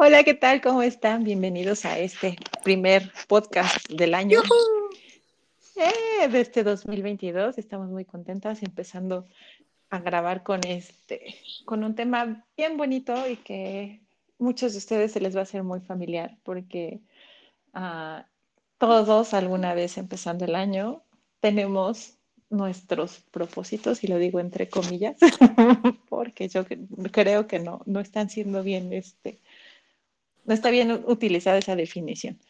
Hola, ¿qué tal? ¿Cómo están? Bienvenidos a este primer podcast del año eh, de este 2022. Estamos muy contentas empezando a grabar con este, con un tema bien bonito y que muchos de ustedes se les va a hacer muy familiar porque uh, todos alguna vez empezando el año tenemos nuestros propósitos, y lo digo entre comillas, porque yo creo que no, no están siendo bien este, no está bien utilizada esa definición.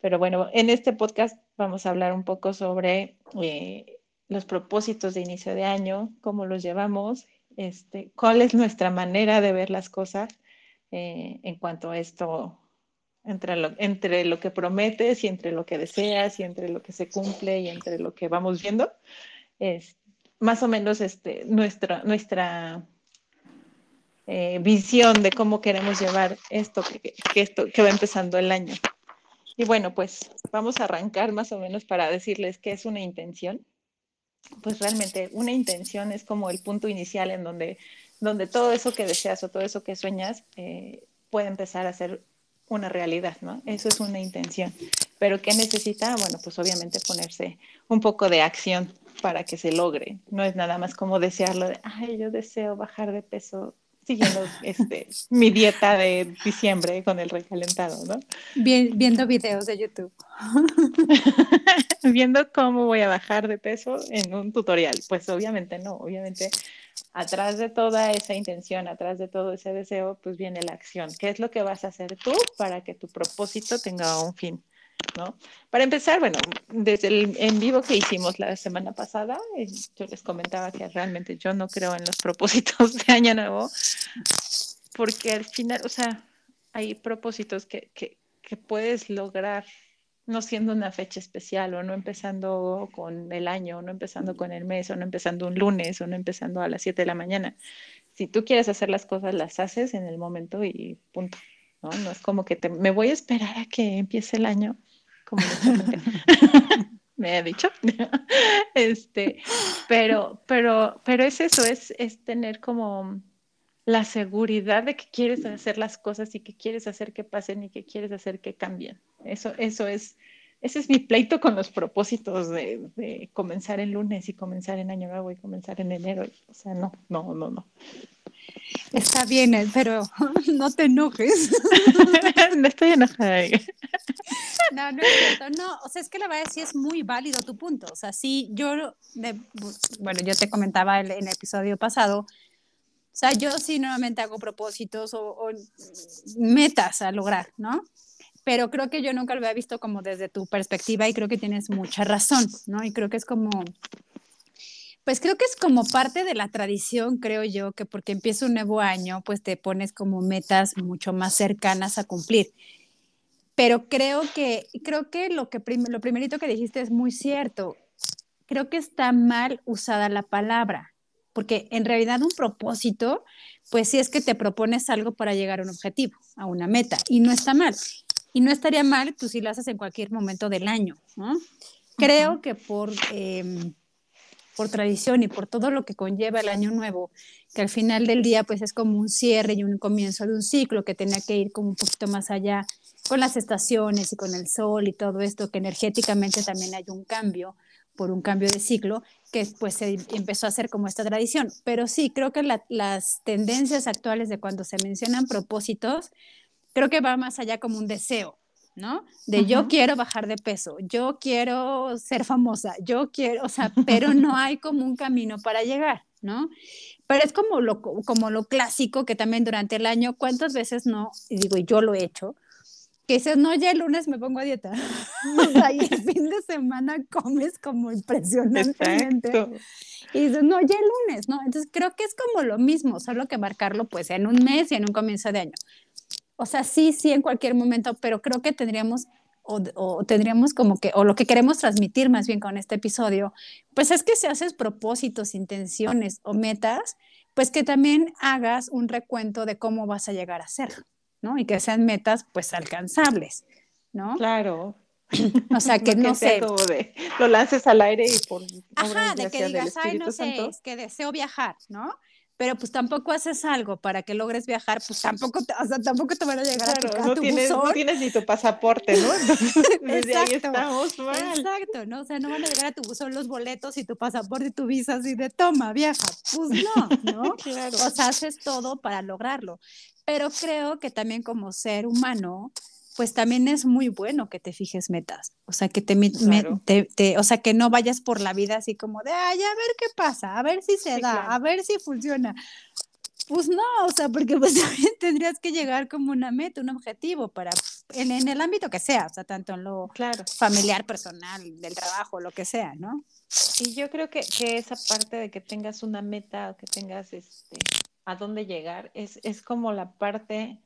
Pero bueno, en este podcast vamos a hablar un poco sobre eh, los propósitos de inicio de año, cómo los llevamos, este, cuál es nuestra manera de ver las cosas eh, en cuanto a esto, entre lo, entre lo que prometes y entre lo que deseas y entre lo que se cumple y entre lo que vamos viendo. Es más o menos este, nuestra, nuestra eh, visión de cómo queremos llevar esto que, esto que va empezando el año. Y bueno, pues vamos a arrancar más o menos para decirles qué es una intención. Pues realmente una intención es como el punto inicial en donde, donde todo eso que deseas o todo eso que sueñas eh, puede empezar a ser una realidad, ¿no? Eso es una intención. Pero ¿qué necesita? Bueno, pues obviamente ponerse un poco de acción para que se logre. No es nada más como desearlo de, ay, yo deseo bajar de peso siguiendo este, mi dieta de diciembre con el recalentado, ¿no? viendo videos de YouTube. viendo cómo voy a bajar de peso en un tutorial. Pues obviamente no, obviamente atrás de toda esa intención, atrás de todo ese deseo, pues viene la acción. ¿Qué es lo que vas a hacer tú para que tu propósito tenga un fin? ¿No? Para empezar, bueno, desde el en vivo que hicimos la semana pasada, eh, yo les comentaba que realmente yo no creo en los propósitos de Año Nuevo, porque al final, o sea, hay propósitos que, que, puedes lograr no siendo una fecha especial o no empezando con el año, o no empezando con el mes, o no empezando un lunes, o no empezando a las 7 de la mañana. Si tú quieres hacer las cosas, las haces en el momento y punto. ¿no? No es como que te, me voy a esperar a que empiece el año como me ha dicho. este, pero, pero, pero es eso, es, es tener como la seguridad de que quieres hacer las cosas y que quieres hacer que pasen y que quieres hacer que cambien. Eso, eso es, ese es mi pleito con los propósitos de, de comenzar el lunes y comenzar en año nuevo y comenzar en enero. O sea, no, no, no, no. Está bien, eh, pero no te enojes. no estoy enojada. No, no es cierto. No, o sea, es que la verdad sí es muy válido tu punto. O sea, sí, yo, bueno, yo te comentaba en el episodio pasado, o sea, yo sí nuevamente hago propósitos o, o, metas a lograr, ¿no? Pero creo que yo nunca lo había visto como desde tu perspectiva y creo que tienes mucha razón, ¿no? Y creo que es como, pues creo que es como parte de la tradición, creo yo, que porque empieza un nuevo año, pues te pones como metas mucho más cercanas a cumplir. Pero creo que, creo que lo, que lo primerito que dijiste es muy cierto. Creo que está mal usada la palabra, porque en realidad un propósito, pues sí es que te propones algo para llegar a un objetivo, a una meta, y no está mal. Y no estaría mal, tú si lo haces en cualquier momento del año, ¿no? Creo que por... Em, por tradición y por todo lo que conlleva el año nuevo, que al final del día pues es como un cierre y un comienzo de un ciclo que tenía que ir como un poquito más allá con las estaciones y con el sol y todo esto, que energéticamente también hay un cambio por un cambio de ciclo, que pues se empezó a hacer como esta tradición. Pero sí, creo que las tendencias actuales de cuando se mencionan propósitos, creo que va más allá como un deseo, ¿no? De yo quiero bajar de peso, yo quiero ser famosa, yo quiero, o sea, pero no hay como un camino para llegar, ¿no? Pero es como lo, como lo clásico que también durante el año, ¿cuántas veces no? Y digo, yo lo he hecho, que dices, no, ya el lunes me pongo a dieta. y el fin de semana comes como impresionantemente. Y dices, no, ya el lunes, ¿no? Entonces creo que es como lo mismo, solo que marcarlo pues en un mes y en un comienzo de año. O sea, sí, sí, en cualquier momento, pero creo que tendríamos o, tendríamos como que, o lo que queremos transmitir más bien con este episodio, pues es que si haces propósitos, intenciones o metas, pues que también hagas un recuento de cómo vas a llegar a ser, ¿no? Y que sean metas pues alcanzables, ¿no? Claro. O sea, que no, sé. lo lances al aire y por. Ajá, de que digas, ay, no sé, que deseo viajar, ¿no? Pero pues tampoco haces algo para que logres viajar, pues tampoco te, o sea, tampoco te van a llegar a, tu, no tienes, No tienes ni tu pasaporte, ¿no? desde ahí estamos mal. Exacto, ¿no? O sea, no van a llegar a tu buzón los boletos y tu pasaporte y tu visa así de toma, viaja. Pues no, ¿no? claro. O sea, haces todo para lograrlo. Pero creo que también como ser humano, pues también es muy bueno que te fijes metas, o sea, que te, te, o sea, que no vayas por la vida así como de, ay, a ver qué pasa, a ver si se da, a ver si funciona. Pues no, o sea, porque pues también tendrías que llegar como una meta, un objetivo para, en, en el ámbito que sea, o sea, tanto en lo claro. familiar, personal, del trabajo, lo que sea, ¿no? Y yo creo que, que esa parte de que tengas una meta o que tengas este, a dónde llegar, es, es como la parte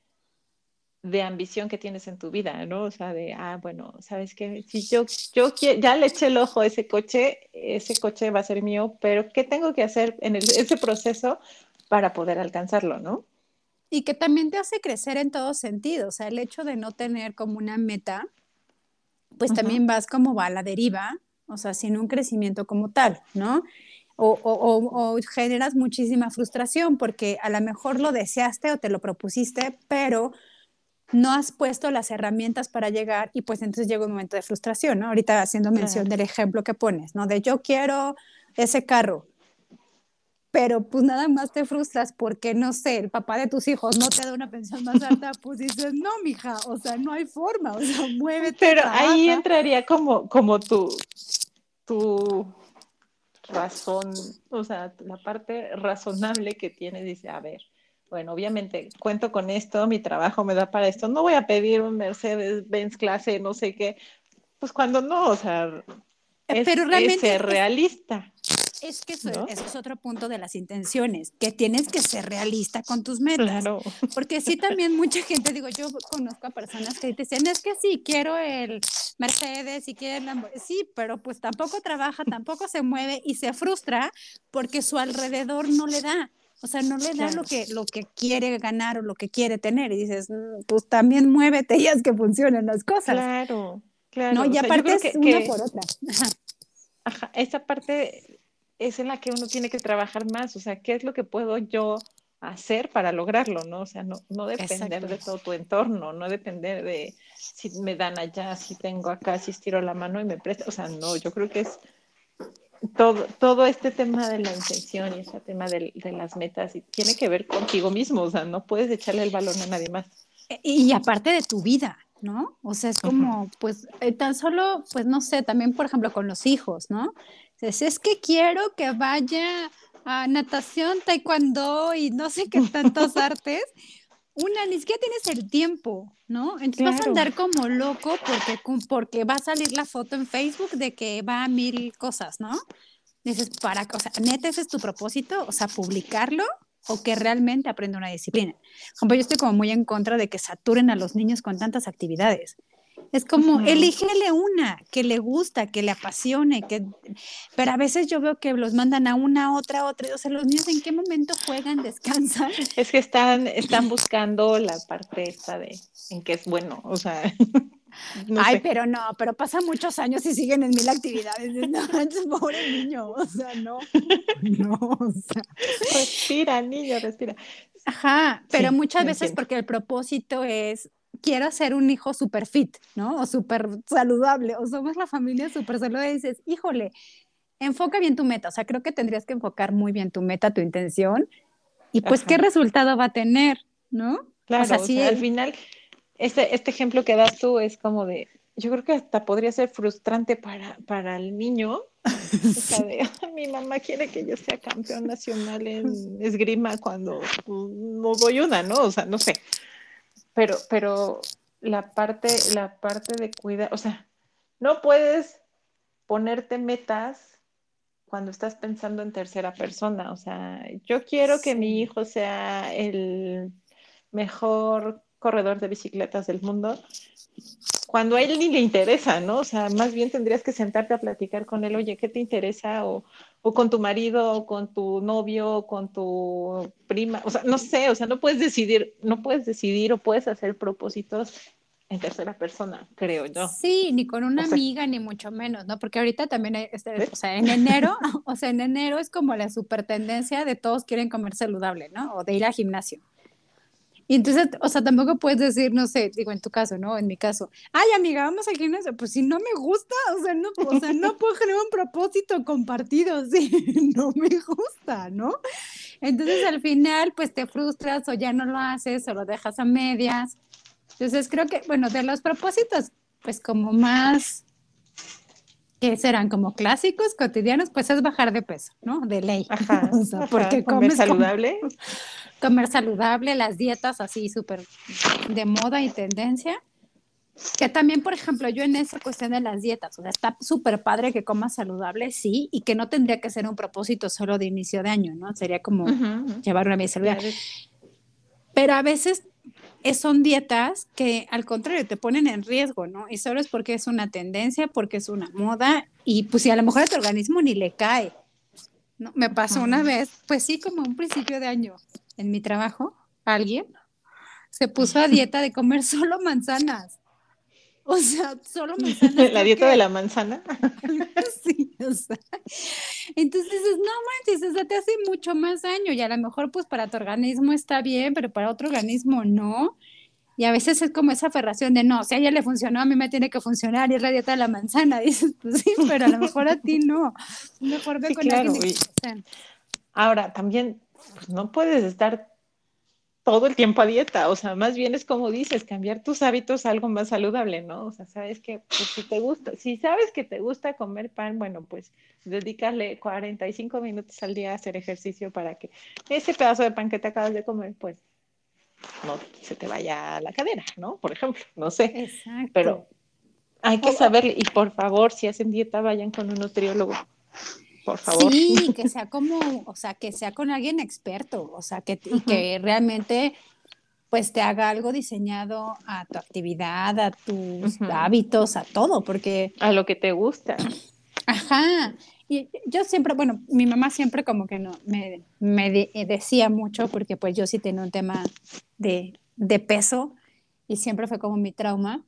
de ambición que tienes en tu vida, ¿no? O sea, de, ah, bueno, ¿sabes qué? Si yo, yo ya le eché el ojo a ese coche, ese coche va a ser mío, pero ¿qué tengo que hacer en ese proceso para poder alcanzarlo, ¿no? Y que también te hace crecer en todos sentidos, o sea, el hecho de no tener como una meta, pues también vas como va a la deriva, o sea, sin un crecimiento como tal, ¿no? O, o, o, generas muchísima frustración porque a lo mejor lo deseaste o te lo propusiste, pero no has puesto las herramientas para llegar y pues entonces llega un momento de frustración, ¿no? Ahorita haciendo mención del ejemplo que pones, ¿no? De yo quiero ese carro, pero pues nada más te frustras porque, no sé, el papá de tus hijos no te da una pensión más alta, pues dices, no, mija, o sea, no hay forma, o sea, muévete. Pero ahí entraría como, como tu, tu razón, o sea, la parte razonable que tiene, dice, a ver, bueno, obviamente cuento con esto, mi trabajo me da para esto, no voy a pedir un Mercedes Benz clase, no sé qué, pues cuando no, o sea, es, Pero realmente ser realista. Es que eso, es otro punto de las intenciones, que tienes que ser realista con tus metas. Claro. Porque sí también mucha gente, digo, yo conozco a personas que dicen, es que sí, quiero el Mercedes y quiero el Lamborghini. Sí, pero pues tampoco trabaja, tampoco se mueve y se frustra porque su alrededor no le da. O sea, no le da lo, que, lo que quiere ganar o lo que quiere tener. Y dices, mm, pues también muévete y haz que funcionen las cosas. Claro, claro. ¿no? Y aparte es una por otra. Ajá. esa parte es en la que uno tiene que trabajar más. O sea, ¿qué es lo que puedo yo hacer para lograrlo? ¿no? O sea, no, no depender de todo tu entorno, no depender de si me dan allá, si tengo acá, si estiro la mano y me presta. O sea, no, yo creo que es todo, todo este tema de la intención y ese tema de, las metas y tiene que ver contigo mismo, o sea, no puedes echarle el balón a nadie más. E, y, aparte de tu vida, ¿no? O sea, es como, pues, eh, tan solo, pues, no sé, también, por ejemplo, con los hijos, ¿no? Es, es que quiero que vaya a natación, taekwondo y no sé qué tantos artes, una, ni siquiera tienes el tiempo, ¿no? Entonces vas a andar como loco porque, porque va a salir la foto en Facebook de que va a mil cosas, ¿no? Dices, para, o sea, neta, ese es tu propósito, o sea, publicarlo o que realmente aprenda una disciplina. Como yo estoy como muy en contra de que saturen a los niños con tantas actividades. Es como, elígele una que le gusta, que le apasione, que... pero a veces yo veo que los mandan a una, otra, otra. O sea, los niños en qué momento juegan, descansan. Es que están, están buscando la parte esta de en qué es bueno, o sea. Ay, pero no, pero pasan muchos años y siguen en mil actividades. No, es pobre niño, o sea, no. No, o sea. Respira, niño, respira. Ajá, pero muchas veces porque el propósito es quiero ser un hijo súper fit, ¿no? O súper saludable, o somos la familia súper saludable y dices, híjole, enfoca bien tu meta, o sea, creo que tendrías que enfocar muy bien tu meta, tu intención, y pues qué resultado va a tener, ¿no? Claro, o sea, al final, este, este ejemplo que das tú es como de, yo creo que hasta podría ser frustrante para, para el niño. O sea, de, mi mamá quiere que yo sea campeón nacional en esgrima cuando pues, no doy una, ¿no? O sea, no sé pero, pero la parte, la parte de cuidar, o sea, no puedes ponerte metas cuando estás pensando en tercera persona. O sea, yo quiero que mi hijo sea el mejor corredor de bicicletas del mundo, cuando a él ni le interesa, ¿no? O sea, más bien tendrías que sentarte a platicar con él, oye, ¿qué te interesa? O, o con tu marido, o con tu novio, o con tu prima, o sea, no sé, o sea, no puedes decidir, no puedes decidir o puedes hacer propósitos en tercera persona, creo yo. Sí, ni con una amiga, ni mucho menos, ¿no? Porque ahorita también, hay, este, o sea, en enero, o sea, en enero es como la super tendencia de todos quieren comer saludable, ¿no? O de ir al gimnasio. Y entonces, o sea, tampoco puedes decir, no sé, digo en tu caso, ¿no? En mi caso, ay, amiga, vamos al gimnasio. Pues si no me gusta, o sea, no, o sea, no puedo generar un propósito compartido si no me gusta, ¿no? Entonces, al final, pues te frustras o ya no lo haces o lo dejas a medias. Entonces, creo que, bueno, de los propósitos, pues como más que serán como clásicos cotidianos, pues es bajar de peso, ¿no? De ley. Ajá, o sea, porque comer saludable comer saludable, las dietas así súper de moda y tendencia. Que también, por ejemplo, yo en esa cuestión de las dietas, o sea, está súper padre que comas saludable, sí, y que no tendría que ser un propósito solo de inicio de año, ¿no? Sería como llevar una vida saludable. Pero a veces son dietas que al contrario te ponen en riesgo, ¿no? Y solo es porque es una tendencia, porque es una moda, y pues si a lo mejor a tu organismo ni le cae. ¿no? Me pasó una vez, pues sí, como un principio de año, en mi trabajo, alguien se puso a dieta de comer solo manzanas. O sea, solo manzanas. La dieta de la manzana. sí, o sea. Entonces no manches, o sea, te hace mucho más daño y a lo mejor pues para tu organismo está bien, pero para otro organismo no. Y a veces es como esa aferración de no, si a ella le funcionó, a mí me tiene que funcionar y es la dieta de la manzana. Dices, pues sí, pero a lo mejor a ti no. Mejor ve con claro, Ahora, también pues no puedes estar todo el tiempo a dieta, o sea, más bien es como dices, cambiar tus hábitos a algo más saludable, ¿no? O sea, sabes que pues, si te gusta, si sabes que te gusta comer pan, bueno, pues dedicarle 45 minutos al día a hacer ejercicio para que ese pedazo de pan que te acabas de comer, pues no se te vaya a la cadera, ¿no? Por ejemplo, no sé. Exacto. Pero hay que saber, y por favor, si hacen dieta, vayan con un nutriólogo por favor. Sí, que sea como, o sea, que sea con alguien experto, o sea, que, y que realmente pues te haga algo diseñado a tu actividad, a tus hábitos, a todo, porque... A lo que te gusta. Ajá. Y yo siempre, bueno, mi mamá siempre como que no, me, me decía mucho, porque pues yo sí tenía un tema de, de peso y siempre fue como mi trauma.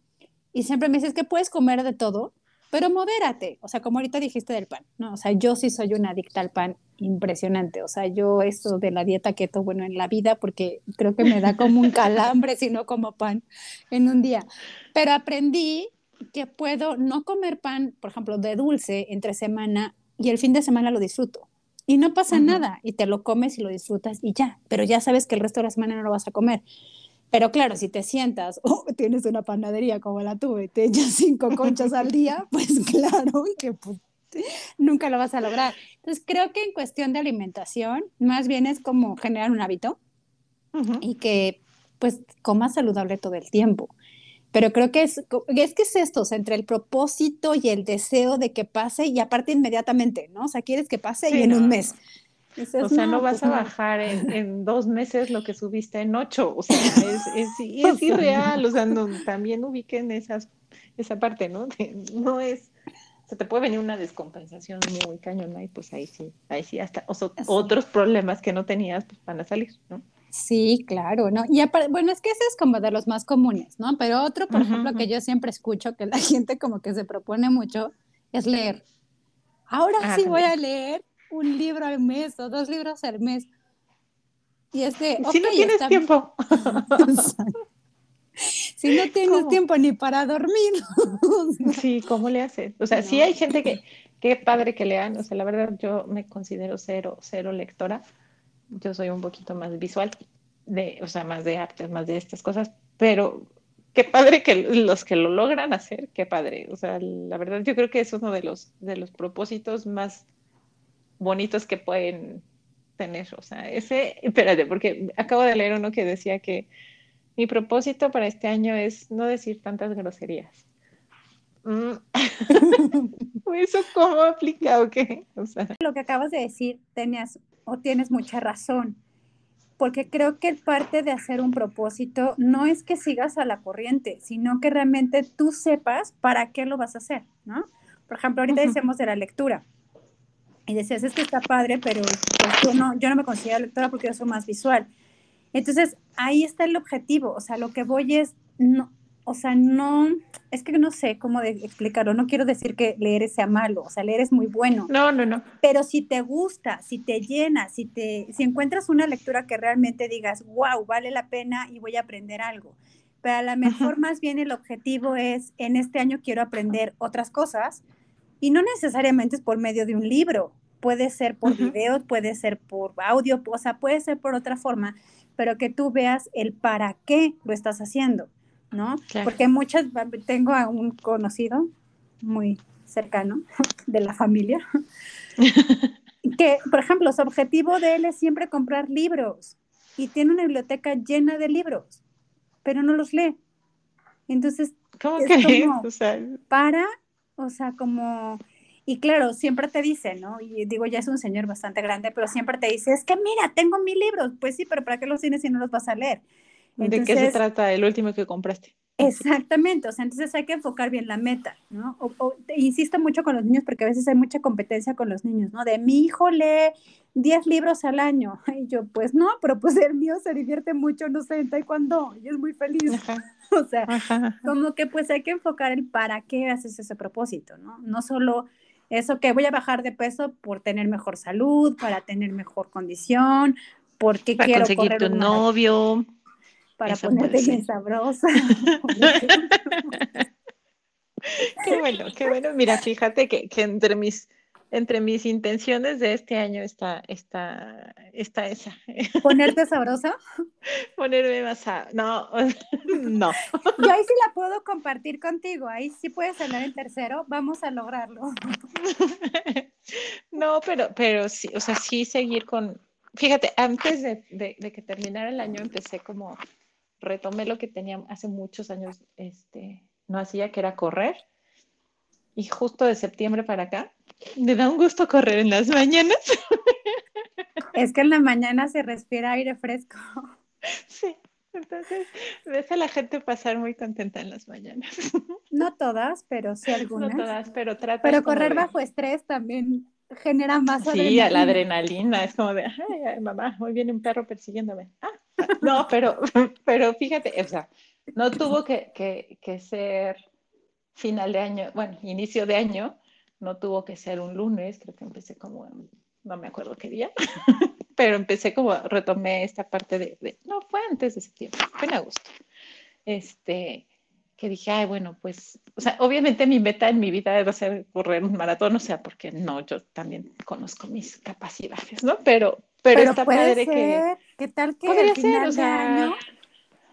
Y siempre me dices que puedes comer de todo, pero modérate, o sea, como ahorita dijiste del pan, ¿no? O sea, yo sí soy una adicta al pan impresionante, o sea, yo eso de la dieta keto, bueno, en la vida, porque creo que me da como un calambre si no como pan en un día, pero aprendí que puedo no comer pan, por ejemplo, de dulce entre semana y el fin de semana lo disfruto. Y no pasa nada, y te lo comes y lo disfrutas y ya, pero ya sabes que el resto de la semana no lo vas a comer. Pero claro, si te sientas o tienes una panadería como la tuve, te echas cinco conchas al día, pues claro que pues, nunca lo vas a lograr. Entonces creo que en cuestión de alimentación, más bien es como generar un hábito y que pues comas saludable todo el tiempo. Pero creo que es, es que es esto, o sea, entre el propósito y el deseo de que pase y aparte inmediatamente, ¿no? O sea, quieres que pase y en un mes o sea, no, vas pues a bajar en, dos meses lo que subiste en ocho. O sea, es, es, es irreal. O sea, también ubiquen esas, esa parte, ¿no? no es. O sea, te puede venir una descompensación muy cañona y pues ahí sí, ahí sí, hasta otros problemas que no tenías pues van a salir, ¿no? Sí, claro, ¿no? Y bueno, es que ese es como de los más comunes, ¿no? Pero otro, por ejemplo, que yo siempre escucho que la gente como que se propone mucho es leer. Ahora ah, sí voy a leer un libro al mes o dos libros al mes. Y es de, si no tienes tiempo. si no tienes tiempo ni para dormir. sí, ¿cómo le haces? O sea, sí hay gente que, qué padre que lean, o sea, la verdad yo me considero cero, cero lectora. Yo soy un poquito más visual, de, o sea, más de artes, más de estas cosas, pero qué padre que los que lo logran hacer, qué padre. O sea, la verdad yo creo que es uno de los, de los propósitos más bonitos que pueden tener. O sea, ese, espérate, porque acabo de leer uno que decía que mi propósito para este año es no decir tantas groserías. Mm. ¿Eso cómo aplica o qué? Lo que acabas de decir, tenías o tienes mucha razón. porque creo que parte de hacer un propósito no es que sigas a la corriente, sino que realmente tú sepas para qué lo vas a hacer, ¿no? Por ejemplo, ahorita decimos de la lectura. Y decías, es que está padre, pero pues, yo, no, yo no me considero lectora porque yo soy más visual. Entonces, ahí está el objetivo. O sea, lo que voy es, no, o sea, no, es que no sé cómo de explicarlo. No quiero decir que leer sea malo. O sea, leer es muy bueno. No, no, no. Pero si te gusta, si te llena, si, te, si encuentras una lectura que realmente digas, wow, vale la pena y voy a aprender algo. Pero a lo mejor más bien el objetivo es, en este año quiero aprender otras cosas y no necesariamente es por medio de un libro, puede ser por video, puede ser por audio, o sea, puede ser por otra forma, pero que tú veas el para qué lo estás haciendo, ¿no? Porque muchas, tengo a un conocido muy cercano de la familia, que, por ejemplo, su objetivo de él es siempre comprar libros y tiene una biblioteca llena de libros, pero no los lee. Entonces, ¿cómo que? o sea, para o sea, como, y claro, siempre te dice, ¿no? Y digo, ya es un señor bastante grande, pero siempre te dice, es que mira, tengo mil libros. Pues sí, pero ¿para qué los tienes si no los vas a leer? ¿De qué se trata el último que compraste? Exactamente, o sea, entonces hay que enfocar bien la meta, ¿no? O, insisto mucho con los niños porque a veces hay mucha competencia con los niños, ¿no? De mi hijo lee 10 libros al año. Y yo, pues no, pero pues el mío se divierte mucho, no sé, en taekwondo y es muy feliz. o sea, como que pues hay que enfocar el para qué haces ese propósito, ¿no? No solo eso que voy a bajar de peso por tener mejor salud, para tener mejor condición, porque para quiero conseguir tu novio para ponerte bien sabrosa. qué bueno, qué bueno. Mira, fíjate que, que, entre mis entre mis intenciones de este año está, está, está esa. ¿Ponerte sabrosa? Ponerme más No, no. Yo ahí sí la puedo compartir contigo. Ahí sí puedes hablar en tercero. Vamos a lograrlo. No, pero, pero sí, o sea, sí seguir con... Fíjate, antes de, de que terminara el año empecé como retomé lo que tenía hace muchos años, este, no hacía, que era correr. Y justo de septiembre para acá, me da un gusto correr en las mañanas. Es que en la mañana se respira aire fresco. Sí, entonces ves a la gente pasar muy contenta en las mañanas. No todas, pero sí algunas. No todas, pero trata. Pero correr bajo estrés también genera más adrenalina. Sí, a la adrenalina, es como de, ay, mamá, hoy viene un perro persiguiéndome. Ah, no, pero, pero fíjate, o sea, no tuvo que, que, ser final de año, bueno, inicio de año, no tuvo que ser un lunes, creo que empecé como, no me acuerdo qué día, pero empecé como, retomé esta parte de, no, fue antes de septiembre, fue en agosto. Este, que dije, ay, bueno, pues, o sea, obviamente mi meta en mi vida va a ser correr un maratón, o sea, porque no, yo también conozco mis capacidades, ¿no? Pero, pero, está padre que... ¿Qué tal que podría ser, o sea,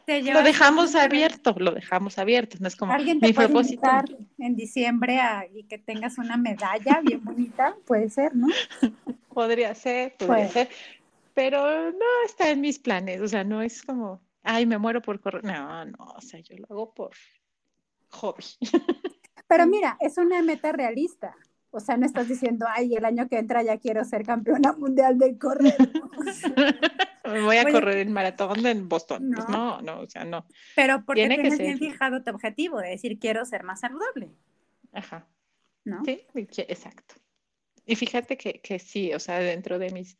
lo dejamos abierto, lo dejamos abierto, no es como ¿Alguien te mi puede propósito. en diciembre y que tengas una medalla bien bonita, puede ser, ¿no? podría ser, podría ser, pero no está en mis planes, o sea, no es como, ay, me muero por correr, no, no, o sea, yo lo hago por hobby. Pero mira, es una meta realista. O sea, no estás diciendo, ay, el año que entra ya quiero ser campeona mundial de correr. Voy a correr el maratón en Boston. Pues no. no, o sea, no. Pero porque Tiene tienes bien fijado tu objetivo de decir, quiero ser más saludable. Ajá. ¿No? Sí, exacto. Y fíjate que, que sí, o sea, dentro de mis,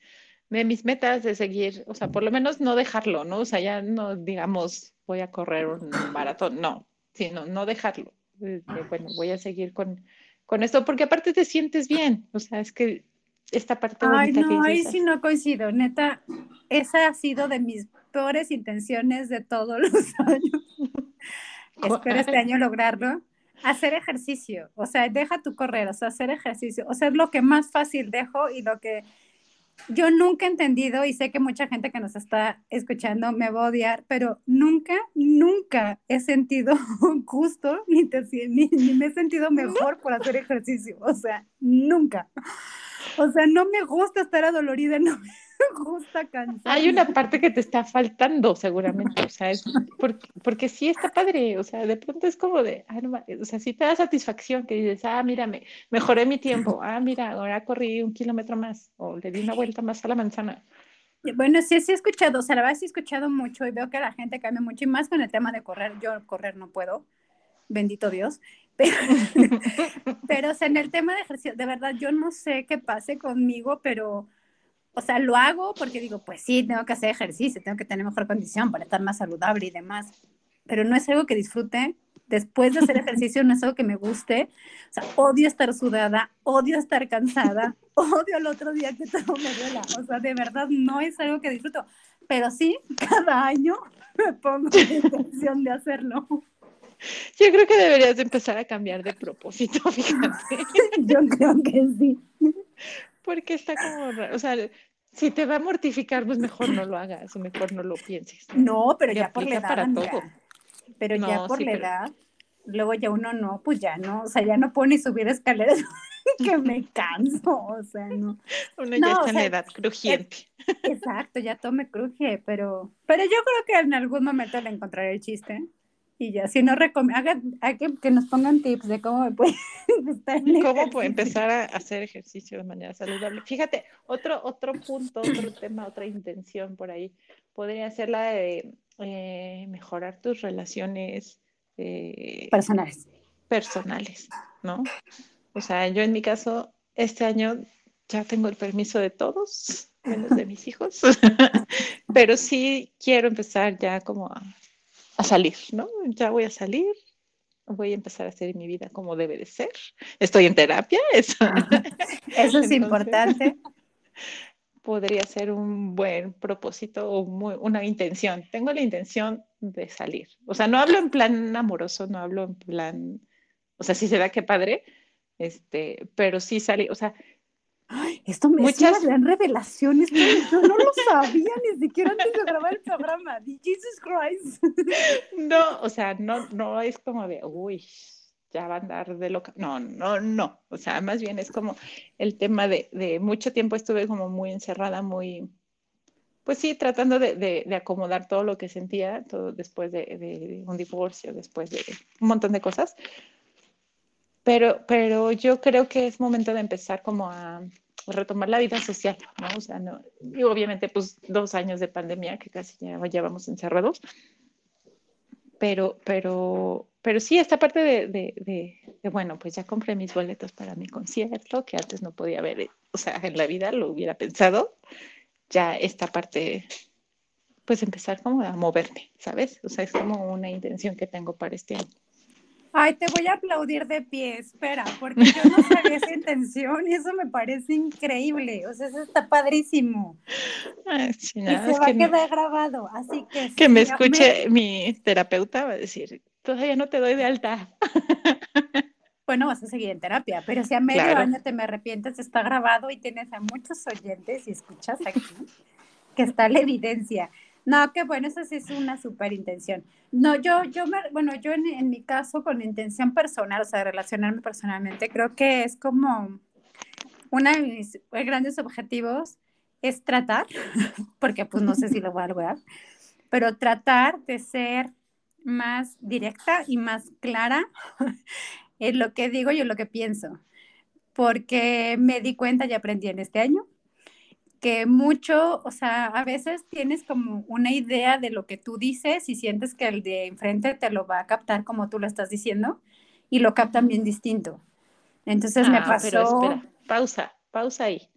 de mis metas de seguir, o sea, por lo menos no dejarlo, ¿no? O sea, ya no digamos, voy a correr un maratón, no, sino no dejarlo. bueno, voy a seguir con con esto, porque aparte te sientes bien, o sea, es que esta parte Ay, no, ahí sí no coincido, neta, esa ha sido de mis peores intenciones de todos los años. Espero este año lograrlo. Hacer ejercicio, o sea, deja tu correr, o sea, hacer ejercicio, o sea, es lo que más fácil dejo y lo que yo nunca he entendido y sé que mucha gente que nos está escuchando me va a odiar, pero nunca, nunca he sentido gusto ni, ni, ni me he sentido mejor por hacer ejercicio. O sea, nunca. O sea, no me gusta estar adolorida, no gusta cansar. Hay una parte que te está faltando, seguramente, o sea, es porque, porque sí está padre, o sea, de pronto es como de, ah, o sea, sí te da satisfacción que dices, ah, mira, mejoré mi tiempo, ah, mira, ahora corrí un kilómetro más, o le di una vuelta más a la manzana. Bueno, sí, sí he escuchado, o sea, la verdad sí he escuchado mucho y veo que la gente cambia mucho y más con el tema de correr. Yo correr no puedo, bendito Dios. Pero, pero o sea, en el tema de ejercicio, de verdad, yo no sé qué pase conmigo, pero, o sea, lo hago porque digo, pues sí, tengo que hacer ejercicio, tengo que tener mejor condición para estar más saludable y demás, pero no es algo que disfrute. Después de hacer ejercicio no es algo que me guste. O sea, odio estar sudada, odio estar cansada, odio el otro día que todo me duela. O sea, de verdad no es algo que disfruto. Pero sí, cada año me pongo la intención de hacerlo. Yo creo que deberías empezar a cambiar de propósito, fíjate. Yo creo que sí. Porque está como raro. O sea, si te va a mortificar, pues mejor no lo hagas o mejor no lo pienses. No, pero ya por la edad. Para todo. Pero ya por la edad, luego ya uno no, pues ya no, o sea, ya no puedo ni subir escaleras que me canso, o sea, no. Uno ya está en la edad crujiente. exacto, ya todo me cruje, pero, pero yo creo que en algún momento le encontraré el chiste. Y ya, si no recomiendo, que, que nos pongan tips de cómo me puede ¿Cómo empezar a hacer ejercicio de manera saludable? Fíjate, otro, otro punto, otro tema, otra intención por ahí, podría ser la de eh, mejorar tus relaciones eh, personales. Personales, ¿no? O sea, yo en mi caso, este año ya tengo el permiso de todos, menos de mis hijos, pero sí quiero empezar ya como a, a salir, ¿no? Ya voy a salir, voy a empezar a hacer mi vida como debe de ser. Estoy en terapia, eso, eso es importante podría ser un buen propósito o una intención. Tengo la intención de salir. O sea, no hablo en plan amoroso, no hablo en plan, o sea, sí se da que padre, este, pero sí salir, o sea, esto me muchas gran revelaciones, yo no lo sabía ni siquiera antes de grabar el programa. Jesus Christ. No, o sea, no, no es como de, uy, ya va a andar de loca. No, no, no. O sea, más bien es como el tema de, de mucho tiempo estuve como muy encerrada, muy, pues sí, tratando de, de, acomodar todo lo que sentía, todo después de, un divorcio, después de un montón de cosas. Pero, pero yo creo que es momento de empezar como a retomar la vida social, ¿no? O sea, no, y obviamente pues dos años de pandemia que casi ya llevamos encerrados, pero, pero, pero sí, esta parte de, de, bueno, pues ya compré mis boletos para mi concierto, que antes no podía ver, o sea, en la vida lo hubiera pensado, ya esta parte, pues empezar como a moverme, ¿sabes? O sea, es como una intención que tengo para este año. Ay, te voy a aplaudir de pie, espera, porque yo no sabía esa intención y eso me parece increíble. O sea, eso está padrísimo. y se va a quedar grabado, así que... Que me escuche mi terapeuta, va a decir, todavía no te doy de alta. Bueno, vas a seguir en terapia, pero si a medio año te me arrepientes, está grabado y tienes a muchos oyentes y escuchas aquí que está la evidencia. No, qué bueno, esa sí es una súper intención. No, yo, yo me, bueno, yo en, en, mi caso con intención personal, o sea, relacionarme personalmente, creo que es como uno de mis grandes objetivos es tratar, porque pues no sé si lo voy a lograr, pero tratar de ser más directa y más clara en lo que digo y en lo que pienso, porque me di cuenta y aprendí en este año que mucho, o sea, a veces tienes como una idea de lo que tú dices y sientes que el de enfrente te lo va a captar como tú lo estás diciendo y lo captan bien distinto. Entonces me pasó... Pero espera, pausa, pausa ahí,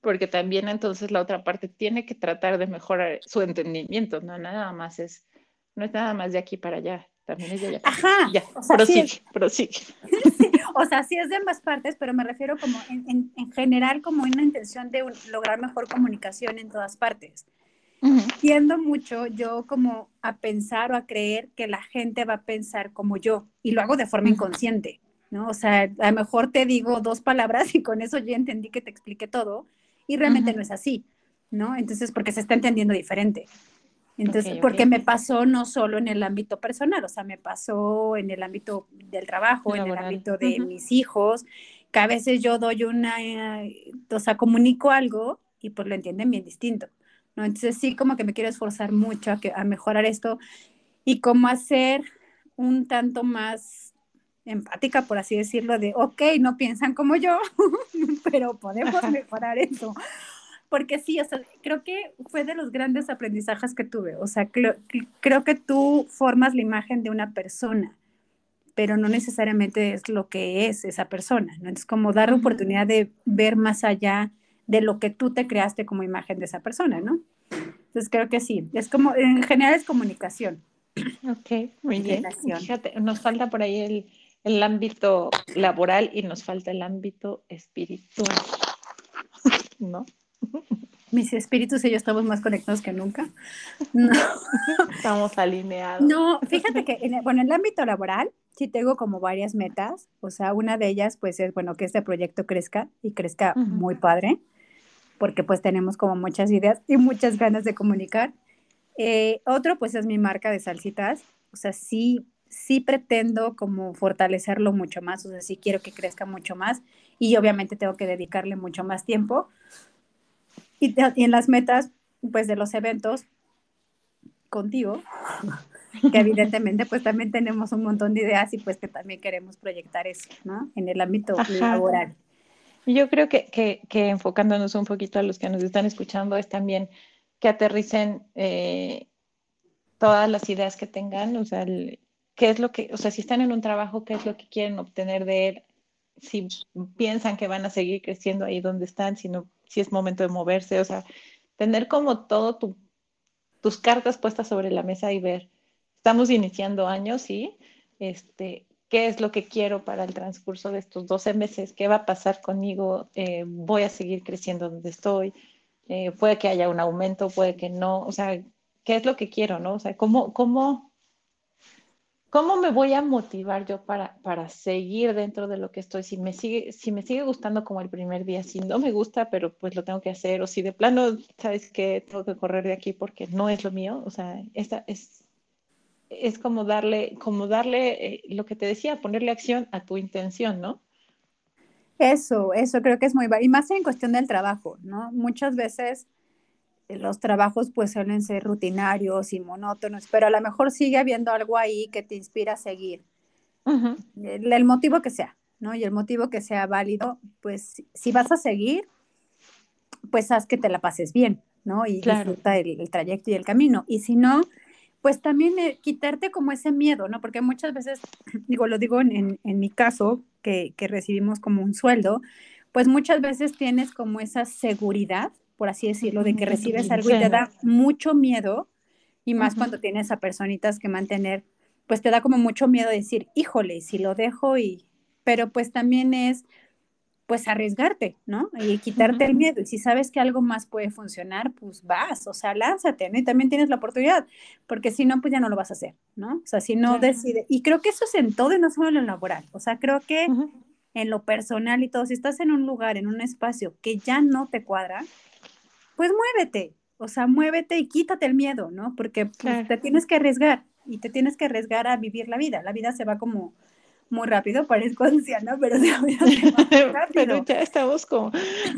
porque también entonces la otra parte tiene que tratar de mejorar su entendimiento, no nada más es, no es nada más de aquí para allá, también es de allá. Ajá. Ya, o sea, prosigue, prosigue. o sea, sí es de ambas partes, pero me refiero como en, en, general como una intención de lograr mejor comunicación en todas partes. Tiendo mucho yo como a pensar o a creer que la gente va a pensar como yo y lo hago de forma inconsciente, ¿no? O sea, a lo mejor te digo dos palabras y con eso ya entendí que te expliqué todo y realmente no es así, ¿no? Entonces, porque se está entendiendo diferente. Entonces, porque me pasó no solo en el ámbito personal, o sea, me pasó en el ámbito del trabajo, en el ámbito de mis hijos, que a veces yo doy una, eh, o sea, comunico algo y pues lo entienden bien distinto, ¿no? Entonces sí como que me quiero esforzar mucho a, que, a mejorar esto y cómo hacer un tanto más empática, por así decirlo, de, ok, no piensan como yo, pero podemos mejorar eso. Porque sí, o sea, creo que fue de los grandes aprendizajes que tuve. O sea, creo, creo que tú formas la imagen de una persona, pero no necesariamente es lo que es esa persona, ¿no? Es como dar la oportunidad de ver más allá de lo que tú te creaste como imagen de esa persona, ¿no? Entonces creo que sí, es como, en general es comunicación. Ok, muy bien. Fíjate, nos falta por ahí el, el ámbito laboral y nos falta el ámbito espiritual, ¿no? Mis espíritus y yo estamos más conectados que nunca. No. Estamos alineados. No, fíjate que, en, bueno, en el ámbito laboral sí tengo como varias metas. O sea, una de ellas, pues, es, bueno, que este proyecto crezca y crezca muy padre, porque pues tenemos como muchas ideas y muchas ganas de comunicar. Eh, otro, pues, es mi marca de salsitas. O sea, sí, sí pretendo como fortalecerlo mucho más. O sea, sí quiero que crezca mucho más y obviamente tengo que dedicarle mucho más tiempo y, en las metas, pues, de los eventos contigo, que evidentemente, pues, también tenemos un montón de ideas y, pues, que también queremos proyectar eso, ¿no? En el ámbito laboral. Yo creo que, que, que, enfocándonos un poquito a los que nos están escuchando, es también que aterricen eh, todas las ideas que tengan, o sea, qué es lo que, o sea, si están en un trabajo, qué es lo que quieren obtener de él, si piensan que van a seguir creciendo ahí donde están, si no si es momento de moverse, o sea, tener como todo tus cartas puestas sobre la mesa y ver, estamos iniciando años, ¿sí? Este, ¿Qué es lo que quiero para el transcurso de estos 12 meses? ¿Qué va a pasar conmigo? Eh, ¿Voy a seguir creciendo donde estoy? Eh, puede que haya un aumento, puede que no, o sea, ¿qué es lo que quiero, no? O sea, ¿cómo, cómo ¿Cómo me voy a motivar yo para, para seguir dentro de lo que estoy? Si me, sigue, si me sigue gustando como el primer día, si no me gusta, pero pues lo tengo que hacer, o si de plano, ¿sabes que Tengo que correr de aquí porque no es lo mío. O sea, esta es, es como darle, como darle eh, lo que te decía, ponerle acción a tu intención, ¿no? Eso, eso creo que es muy, y más en cuestión del trabajo, ¿no? Muchas veces los trabajos pues suelen ser rutinarios y monótonos, pero a lo mejor sigue habiendo algo ahí que te inspira a seguir. el, motivo que sea, ¿no? Y el motivo que sea válido, pues si vas a seguir, pues haz que te la pases bien, ¿no? Y disfruta el, trayecto y el camino. Y si no, pues también eh, quitarte como ese miedo, ¿no? Porque muchas veces, digo, lo digo en, en, mi caso, que, que recibimos como un sueldo, pues muchas veces tienes como esa seguridad por así decirlo, de que recibes algo y te da mucho miedo, y más cuando tienes a personitas que mantener, pues te da como mucho miedo decir, híjole, si lo dejo y, pero pues también es, pues arriesgarte, ¿no? Y quitarte el miedo. Y si sabes que algo más puede funcionar, pues vas, o sea, lánzate, ¿no? Y también tienes la oportunidad, porque si no, pues ya no lo vas a hacer, ¿no? O sea, si no decide, y creo que eso es en todo y no solo en lo laboral, o sea, creo que en lo personal y todo, si estás en un lugar, en un espacio que ya no te cuadra, pues muévete, o sea, muévete y quítate el miedo, ¿no? Porque pues, te tienes que arriesgar y te tienes que arriesgar a vivir la vida. La vida se va como muy rápido, parezco anciana, pero se va muy rápido. pero ya estamos como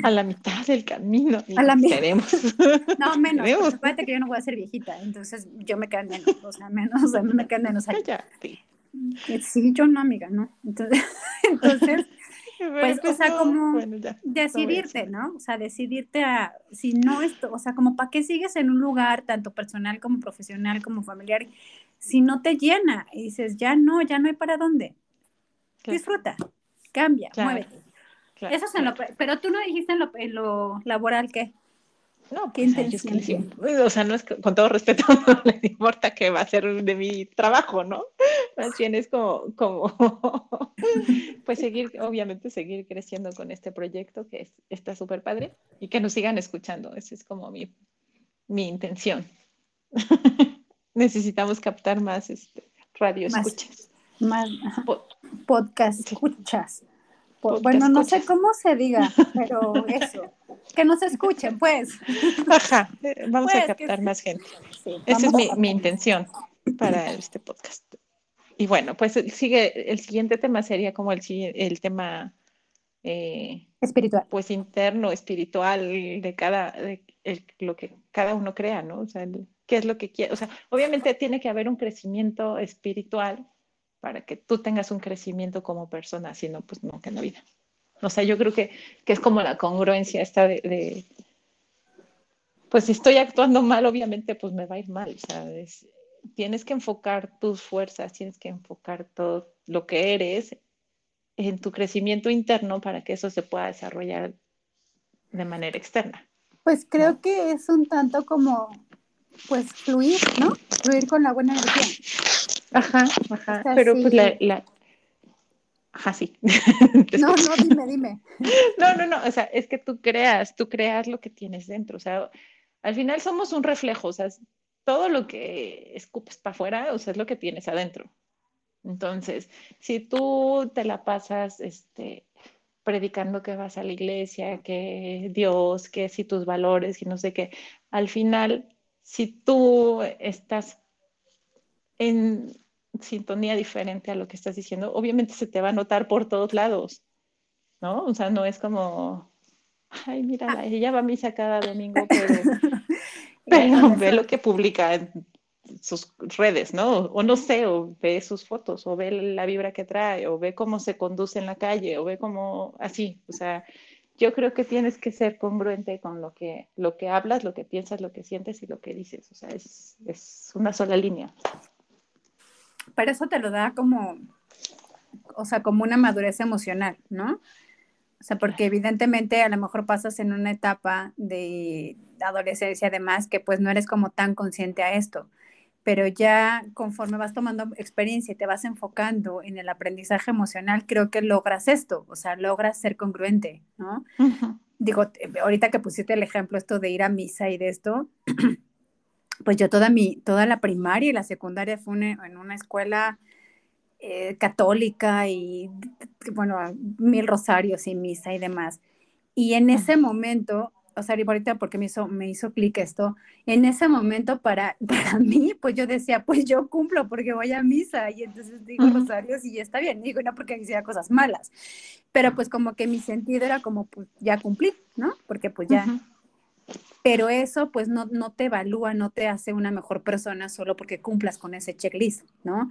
a la mitad del camino. A la mitad. No, menos. Acuérdate que yo no voy a ser viejita, entonces yo me quedo menos, o sea, menos, o sea, me quedan menos años. Sí, yo no, amiga, no. Entonces, entonces pues, o sea, como decidirte, ¿no? O sea, decidirte a, si no esto, o sea, como para qué sigues en un lugar, tanto personal como profesional, como familiar, si no te llena y dices, ya no, ya no hay para dónde. Disfruta, cambia, muévete. Eso es en lo, pero tú no dijiste en lo, en lo laboral qué. No, pues, o sea, no es con todo respeto, no le importa que va a ser de mi trabajo, ¿no? Más bien es como, como pues seguir, obviamente seguir creciendo con este proyecto que es, está súper padre y que nos sigan escuchando. Esa es como mi, mi intención. Necesitamos captar más este, radio escuchas. Más, podcast escuchas bueno, no sé cómo se diga, pero eso. Que nos escuchen, pues. Ajá, vamos a pues, captar más gente. Esa es mi, mi, intención para este podcast. Y bueno, pues sigue, el siguiente tema sería como el, el tema eh, espiritual. Pues interno, espiritual, de cada, de lo que cada uno crea, ¿no? O sea, qué es lo que quiere. O sea, obviamente tiene que haber un crecimiento espiritual para que tú tengas un crecimiento como persona, sino pues no que en la vida. O sea, yo creo que, que es como la congruencia esta de, pues si estoy actuando mal, obviamente, pues me va a ir mal. Sea, tienes que enfocar tus fuerzas, tienes que enfocar todo lo que eres en tu crecimiento interno para que eso se pueda desarrollar de manera externa. Pues creo que es un tanto como, pues, fluir, ¿no? Fluir con la buena energía. Ajá, ajá. Pero pues la, Ajá, sí. No, no, dime, dime. No, no, no, o sea, es que tú creas, tú creas lo que tienes dentro, o sea, al final somos un reflejo, o sea, todo lo que escupes para afuera, o sea, es lo que tienes adentro. Entonces, si tú te la pasas, este, predicando que vas a la iglesia, que Dios, que si tus valores y no sé qué, al final, si tú estás en sintonía diferente a lo que estás diciendo, obviamente se te va a notar por todos lados, ¿no? O sea, no es como, ay, mira, ella va a misa cada domingo, pero, pero ve lo que publica en sus redes, ¿no? O no sé, o ve sus fotos, o ve la vibra que trae, o ve cómo se conduce en la calle, o ve cómo, así, o sea, yo creo que tienes que ser congruente con lo que, lo que hablas, lo que piensas, lo que sientes y lo que dices, o sea, es, es una sola línea pero eso te lo da como, o sea, como una madurez emocional, ¿no? O sea, porque evidentemente a lo mejor pasas en una etapa de adolescencia además que pues no eres como tan consciente a esto, pero ya conforme vas tomando experiencia y te vas enfocando en el aprendizaje emocional, creo que logras esto, o sea, logras ser congruente, ¿no? Digo, ahorita que pusiste el ejemplo esto de ir a misa y de esto, pues yo toda mi, toda la primaria y la secundaria fue en una escuela eh, católica y, bueno, mil rosarios y misa y demás. Y en ese momento, o sea, ahorita porque me hizo, me hizo clic esto, en ese momento para, para mí, pues yo decía, pues yo cumplo porque voy a misa y entonces digo rosarios y ya está bien, digo, no porque hiciera cosas malas, pero pues como que mi sentido era como, pues ya cumplí, ¿no? Porque pues ya, pero eso pues no, no, te evalúa, no te hace una mejor persona solo porque cumplas con ese checklist, ¿no?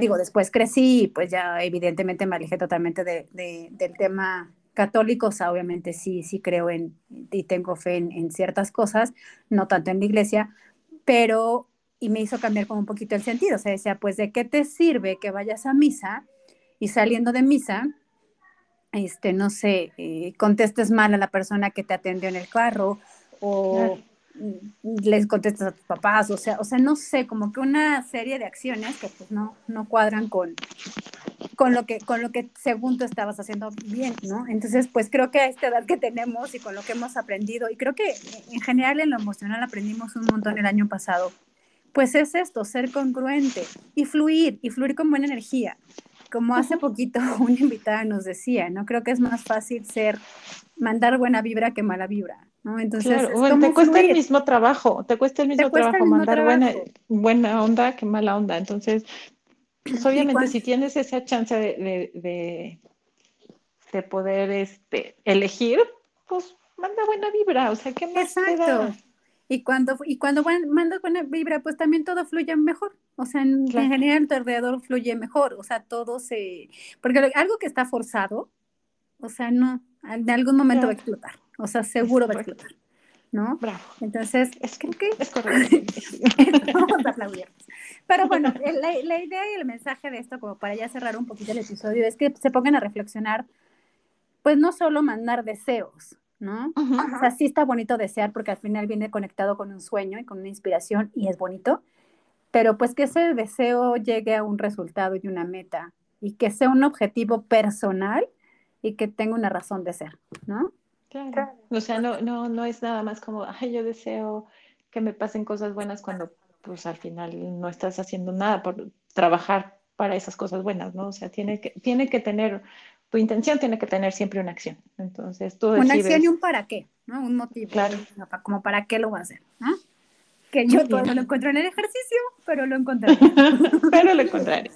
Digo, después crecí y pues ya evidentemente me alejé totalmente de, del tema católico, o sea, obviamente sí, sí creo en y tengo fe en, ciertas cosas, no tanto en la iglesia, pero y me hizo cambiar como un poquito el sentido, o sea, decía, pues de qué te sirve que vayas a misa y saliendo de misa, este, no sé, eh, contestes mal a la persona que te atendió en el carro o les contestas a tus papás, o sea, o sea, no sé, como que una serie de acciones que pues no, no cuadran con, con lo que, con lo que según tú estabas haciendo bien, ¿no? Entonces, pues creo que a esta edad que tenemos y con lo que hemos aprendido, y creo que en general en lo emocional aprendimos un montón el año pasado, pues es esto, ser congruente y fluir, y fluir con buena energía. Como hace poquito una invitada nos decía, ¿no? Creo que es más fácil ser, mandar buena vibra que mala vibra. Entonces, te cuesta el mismo trabajo, te cuesta el mismo trabajo mandar Buena, buena onda que mala onda. Entonces, pues obviamente si tienes esa chance de, de, de, poder este, elegir, pues manda buena vibra, o sea, ¿qué más Exacto. Y cuando, y cuando mandas buena vibra, pues también todo fluye mejor. O sea, en, general tu alrededor fluye mejor. O sea, todo se... Porque algo que está forzado, o sea, no, en algún momento va a explotar. O sea, seguro va a explotar. ¿No? Bravo. Entonces, es que, es correcto. Vamos a aplaudir. Pero bueno, la, la, idea y el mensaje de esto, como para ya cerrar un poquito el episodio, es que se pongan a reflexionar, pues no solo mandar deseos, ¿no? O sea, sí está bonito desear porque al final viene conectado con un sueño y con una inspiración y es bonito, pero pues que ese deseo llegue a un resultado y una meta y que sea un objetivo personal y que tenga una razón de ser, ¿no? Claro. O sea, no, no, no es nada más como, ay, yo deseo que me pasen cosas buenas cuando pues al final no estás haciendo nada por trabajar para esas cosas buenas, ¿no? O sea, tiene que, tiene que tener, tu intención tiene que tener siempre una acción. Entonces tú Una acción y un para qué, ¿no? Un motivo. Claro. Como para qué lo va a hacer, ¿no? Que yo todavía no lo encuentro en el ejercicio, pero lo encontraré. pero lo encontraré.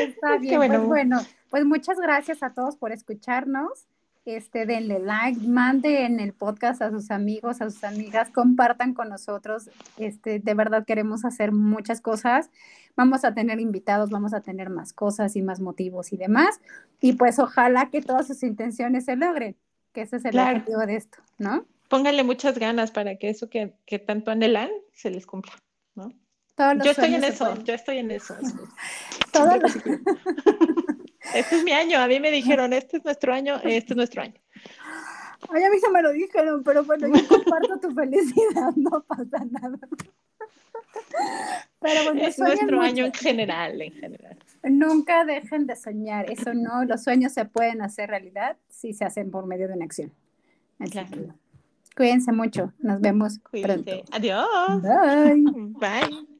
Está bien, bueno. pues bueno, pues muchas gracias a todos por escucharnos este, denle like, manden el podcast a sus amigos, a sus amigas, compartan con nosotros. Este, de verdad queremos hacer muchas cosas. Vamos a tener invitados, vamos a tener más cosas y más motivos y demás. Y pues ojalá que todas sus intenciones se logren, que ese es el objetivo de esto, ¿no? pónganle muchas ganas para que eso que, que tanto anhelan se les cumpla, ¿no? Yo estoy sueños en se eso, yo estoy en eso. Todos los-. Este es mi año, a mí me dijeron, este es nuestro año, este es nuestro año. Ay, a mí no me lo dijeron, pero bueno, yo comparto tu felicidad, no pasa nada. Pero bueno, Es nuestro mucho. año en general, en general. Nunca dejen de soñar, eso no, los sueños se pueden hacer realidad si se hacen por medio de una acción. Así Claro. que, cuídense mucho, nos vemos Cuídense. pronto. Adiós. Bye. Bye.